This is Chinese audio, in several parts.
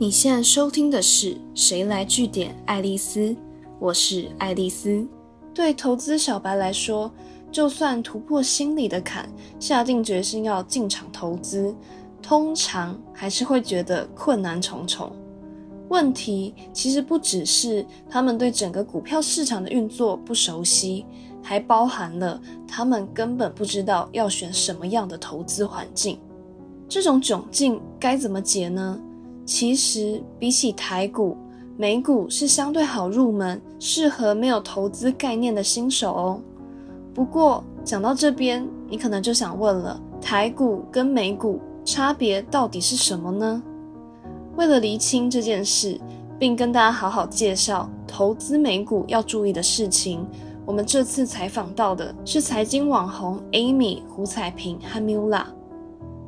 你现在收听的是《谁来据点爱丽丝》，我是爱丽丝。对投资小白来说，就算突破心理的坎，下定决心要进场投资，通常还是会觉得困难重重。问题其实不只是他们对整个股票市场的运作不熟悉，还包含了他们根本不知道要选什么样的投资环境。这种窘境该怎么解呢？其实比起台股，美股是相对好入门，适合没有投资概念的新手哦。不过讲到这边，你可能就想问了：台股跟美股差别到底是什么呢？为了厘清这件事，并跟大家好好介绍投资美股要注意的事情，我们这次采访到的是财经网红 Amy 胡彩萍和 Mula。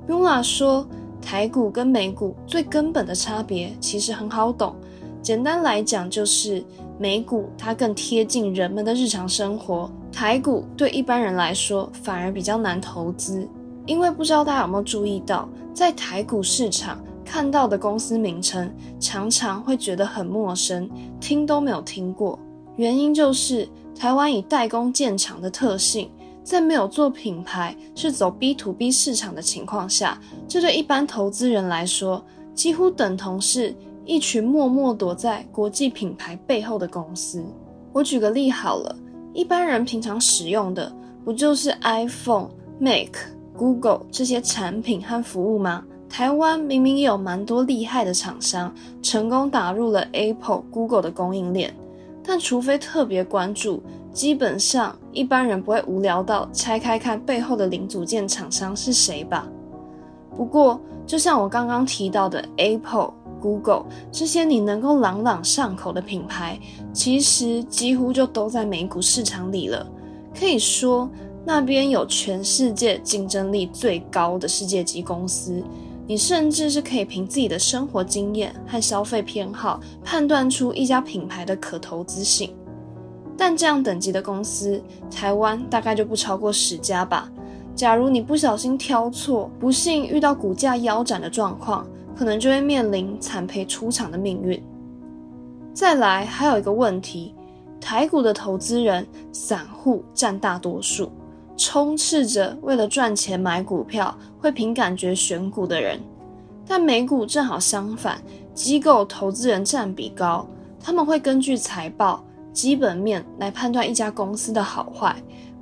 Mula 说。台股跟美股最根本的差别其实很好懂，简单来讲就是美股它更贴近人们的日常生活，台股对一般人来说反而比较难投资。因为不知道大家有没有注意到，在台股市场看到的公司名称常常会觉得很陌生，听都没有听过。原因就是台湾以代工建厂的特性。在没有做品牌，是走 B to B 市场的情况下，这对一般投资人来说，几乎等同是一群默默躲在国际品牌背后的公司。我举个例好了，一般人平常使用的不就是 iPhone、Mac、Google 这些产品和服务吗？台湾明明也有蛮多厉害的厂商，成功打入了 Apple、Google 的供应链，但除非特别关注。基本上，一般人不会无聊到拆开看背后的零组件厂商是谁吧？不过，就像我刚刚提到的，Apple、Google 这些你能够朗朗上口的品牌，其实几乎就都在美股市场里了。可以说，那边有全世界竞争力最高的世界级公司，你甚至是可以凭自己的生活经验和消费偏好，判断出一家品牌的可投资性。但这样等级的公司，台湾大概就不超过十家吧。假如你不小心挑错，不幸遇到股价腰斩的状况，可能就会面临惨赔出场的命运。再来，还有一个问题，台股的投资人散户占大多数，充斥着为了赚钱买股票，会凭感觉选股的人。但美股正好相反，机构投资人占比高，他们会根据财报。基本面来判断一家公司的好坏，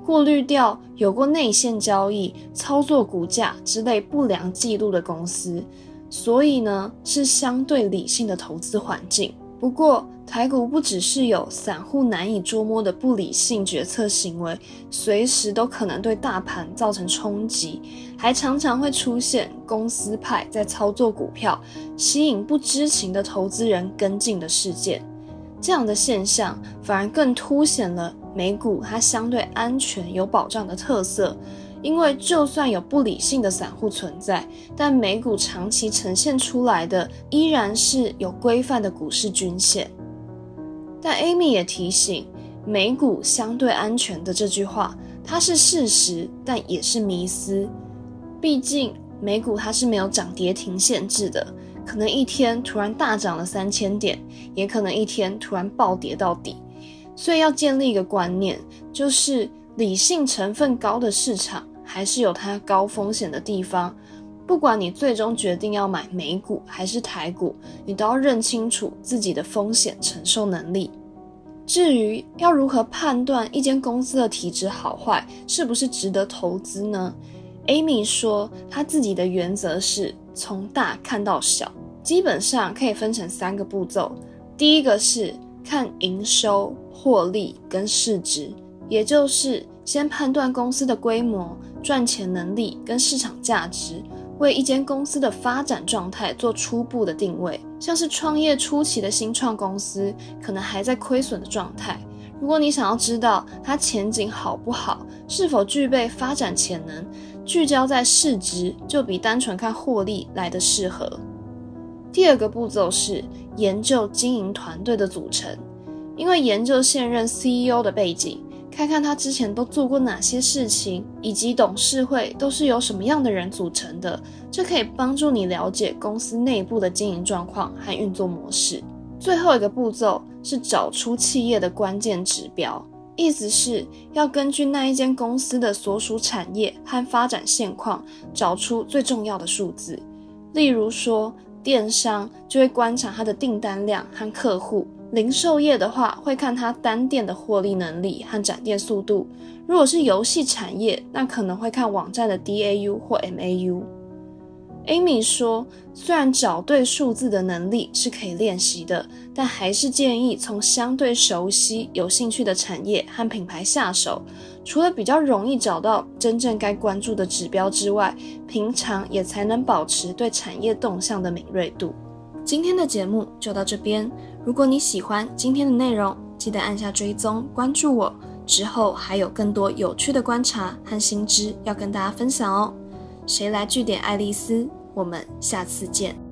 过滤掉有过内线交易、操作股价之类不良记录的公司，所以呢是相对理性的投资环境。不过台股不只是有散户难以捉摸的不理性决策行为，随时都可能对大盘造成冲击，还常常会出现公司派在操作股票，吸引不知情的投资人跟进的事件。这样的现象反而更凸显了美股它相对安全、有保障的特色。因为就算有不理性的散户存在，但美股长期呈现出来的依然是有规范的股市均线。但 Amy 也提醒，美股相对安全的这句话，它是事实，但也是迷思。毕竟美股它是没有涨跌停限制的。可能一天突然大涨了三千点，也可能一天突然暴跌到底，所以要建立一个观念，就是理性成分高的市场还是有它高风险的地方。不管你最终决定要买美股还是台股，你都要认清楚自己的风险承受能力。至于要如何判断一间公司的体质好坏，是不是值得投资呢？Amy 说，她自己的原则是从大看到小。基本上可以分成三个步骤，第一个是看营收、获利跟市值，也就是先判断公司的规模、赚钱能力跟市场价值，为一间公司的发展状态做初步的定位。像是创业初期的新创公司，可能还在亏损的状态。如果你想要知道它前景好不好，是否具备发展潜能，聚焦在市值就比单纯看获利来的适合。第二个步骤是研究经营团队的组成，因为研究现任 CEO 的背景，看看他之前都做过哪些事情，以及董事会都是由什么样的人组成的，这可以帮助你了解公司内部的经营状况和运作模式。最后一个步骤是找出企业的关键指标，意思是要根据那一间公司的所属产业和发展现况，找出最重要的数字。例如说，电商就会观察它的订单量和客户。零售业的话，会看它单店的获利能力和展店速度；如果是游戏产业，那可能会看网站的 DAU 或 MAU。Amy 说，虽然找对数字的能力是可以练习的，但还是建议从相对熟悉、有兴趣的产业和品牌下手。除了比较容易找到真正该关注的指标之外，平常也才能保持对产业动向的敏锐度。今天的节目就到这边。如果你喜欢今天的内容，记得按下追踪关注我。之后还有更多有趣的观察和新知要跟大家分享哦。谁来据点爱丽丝？我们下次见。